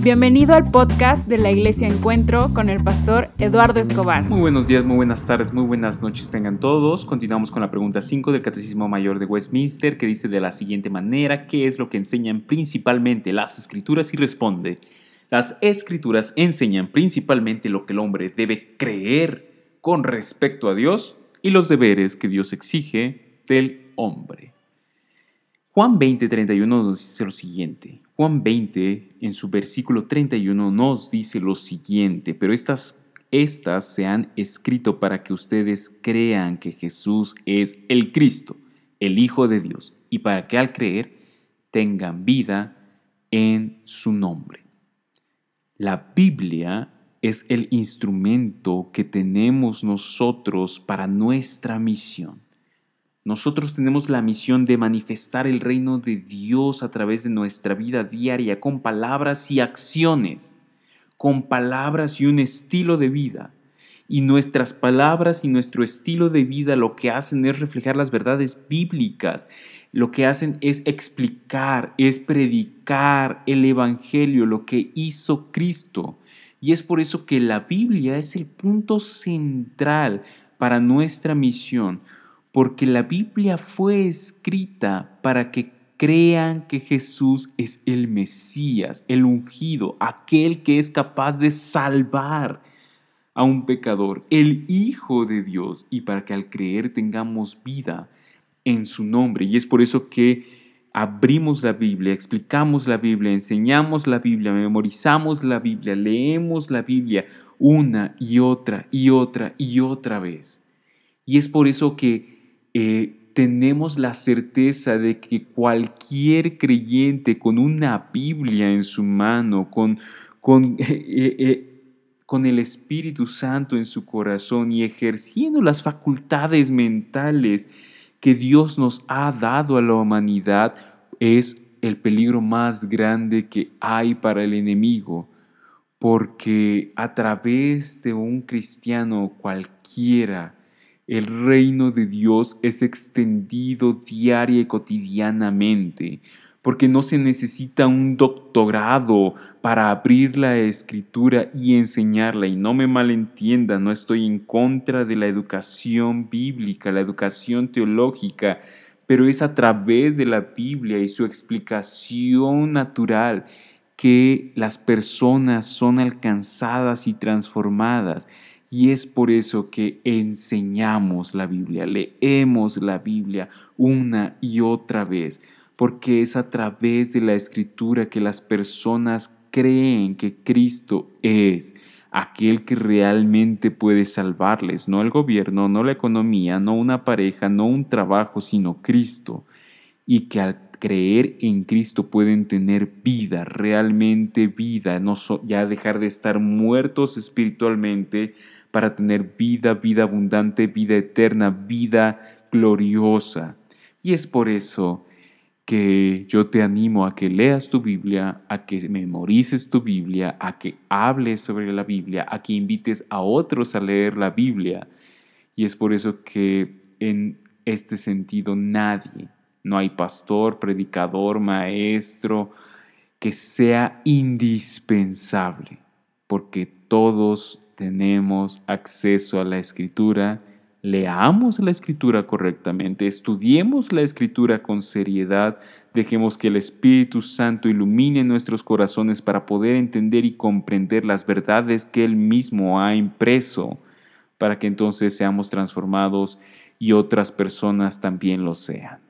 Bienvenido al podcast de la Iglesia Encuentro con el pastor Eduardo Escobar. Muy buenos días, muy buenas tardes, muy buenas noches tengan todos. Continuamos con la pregunta 5 del Catecismo Mayor de Westminster que dice de la siguiente manera, ¿qué es lo que enseñan principalmente las escrituras? Y responde, las escrituras enseñan principalmente lo que el hombre debe creer con respecto a Dios y los deberes que Dios exige del hombre. Juan 20:31 nos dice lo siguiente. Juan 20, en su versículo 31, nos dice lo siguiente, pero estas, estas se han escrito para que ustedes crean que Jesús es el Cristo, el Hijo de Dios, y para que al creer tengan vida en su nombre. La Biblia es el instrumento que tenemos nosotros para nuestra misión. Nosotros tenemos la misión de manifestar el reino de Dios a través de nuestra vida diaria con palabras y acciones, con palabras y un estilo de vida. Y nuestras palabras y nuestro estilo de vida lo que hacen es reflejar las verdades bíblicas. Lo que hacen es explicar, es predicar el Evangelio, lo que hizo Cristo. Y es por eso que la Biblia es el punto central para nuestra misión porque la Biblia fue escrita para que crean que Jesús es el Mesías, el ungido, aquel que es capaz de salvar a un pecador, el Hijo de Dios, y para que al creer tengamos vida en su nombre. Y es por eso que abrimos la Biblia, explicamos la Biblia, enseñamos la Biblia, memorizamos la Biblia, leemos la Biblia una y otra y otra y otra vez. Y es por eso que eh, tenemos la certeza de que cualquier creyente con una Biblia en su mano, con, con, eh, eh, con el Espíritu Santo en su corazón y ejerciendo las facultades mentales que Dios nos ha dado a la humanidad, es el peligro más grande que hay para el enemigo, porque a través de un cristiano cualquiera, el reino de Dios es extendido diaria y cotidianamente, porque no se necesita un doctorado para abrir la escritura y enseñarla. Y no me malentienda, no estoy en contra de la educación bíblica, la educación teológica, pero es a través de la Biblia y su explicación natural que las personas son alcanzadas y transformadas. Y es por eso que enseñamos la Biblia, leemos la Biblia una y otra vez, porque es a través de la escritura que las personas creen que Cristo es aquel que realmente puede salvarles, no el gobierno, no la economía, no una pareja, no un trabajo, sino Cristo, y que al creer en Cristo pueden tener vida, realmente vida, no ya dejar de estar muertos espiritualmente, para tener vida, vida abundante, vida eterna, vida gloriosa. Y es por eso que yo te animo a que leas tu Biblia, a que memorices tu Biblia, a que hables sobre la Biblia, a que invites a otros a leer la Biblia. Y es por eso que en este sentido nadie, no hay pastor, predicador, maestro, que sea indispensable, porque todos tenemos acceso a la escritura, leamos la escritura correctamente, estudiemos la escritura con seriedad, dejemos que el Espíritu Santo ilumine nuestros corazones para poder entender y comprender las verdades que Él mismo ha impreso, para que entonces seamos transformados y otras personas también lo sean.